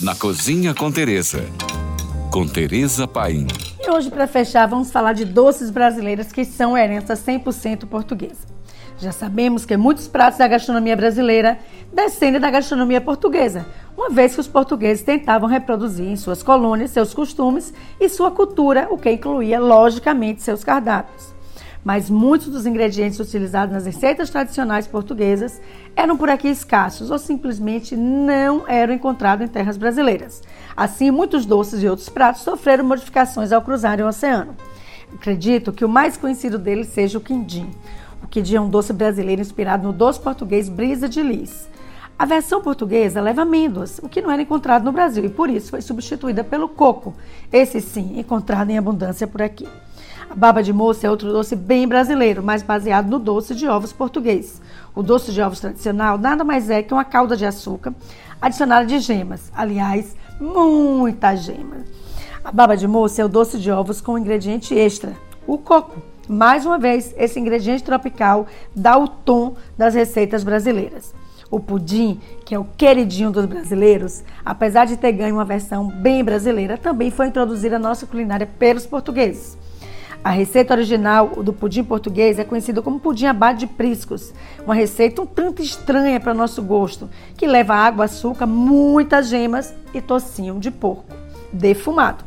na Cozinha com Teresa. Com Teresa Paim. E hoje, para fechar, vamos falar de doces brasileiras que são herança 100% portuguesa. Já sabemos que muitos pratos da gastronomia brasileira descendem da gastronomia portuguesa, uma vez que os portugueses tentavam reproduzir em suas colônias seus costumes e sua cultura, o que incluía, logicamente, seus cardápios mas muitos dos ingredientes utilizados nas receitas tradicionais portuguesas eram por aqui escassos ou simplesmente não eram encontrados em terras brasileiras. Assim, muitos doces e outros pratos sofreram modificações ao cruzarem o oceano. Acredito que o mais conhecido deles seja o quindim. O quindim é um doce brasileiro inspirado no doce português brisa de lis. A versão portuguesa leva amêndoas, o que não era encontrado no Brasil, e por isso foi substituída pelo coco, esse sim, encontrado em abundância por aqui. A baba de moça é outro doce bem brasileiro, mas baseado no doce de ovos português. O doce de ovos tradicional nada mais é que uma calda de açúcar adicionada de gemas. Aliás, muita gema. A baba de moça é o doce de ovos com um ingrediente extra, o coco. Mais uma vez, esse ingrediente tropical dá o tom das receitas brasileiras. O pudim, que é o queridinho dos brasileiros, apesar de ter ganho uma versão bem brasileira, também foi introduzida à nossa culinária pelos portugueses. A receita original do pudim português é conhecida como pudim à base de priscos, uma receita um tanto estranha para nosso gosto, que leva água, açúcar, muitas gemas e tocinho de porco defumado.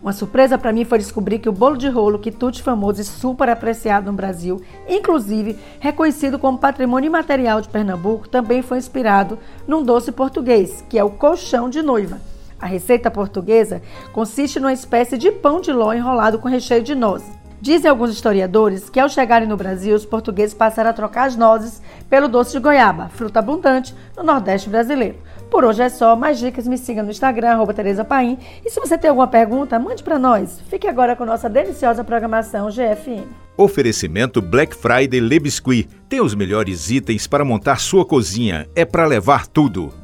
Uma surpresa para mim foi descobrir que o bolo de rolo quitute famoso e super apreciado no Brasil, inclusive reconhecido como patrimônio imaterial de Pernambuco, também foi inspirado num doce português, que é o colchão de noiva. A receita portuguesa consiste numa espécie de pão de ló enrolado com recheio de nozes. Dizem alguns historiadores que ao chegarem no Brasil, os portugueses passaram a trocar as nozes pelo doce de goiaba, fruta abundante no Nordeste brasileiro. Por hoje é só, mais dicas me siga no Instagram, Tereza Paim. E se você tem alguma pergunta, mande para nós. Fique agora com nossa deliciosa programação GFM. Oferecimento Black Friday Le. Tem os melhores itens para montar sua cozinha. É para levar tudo.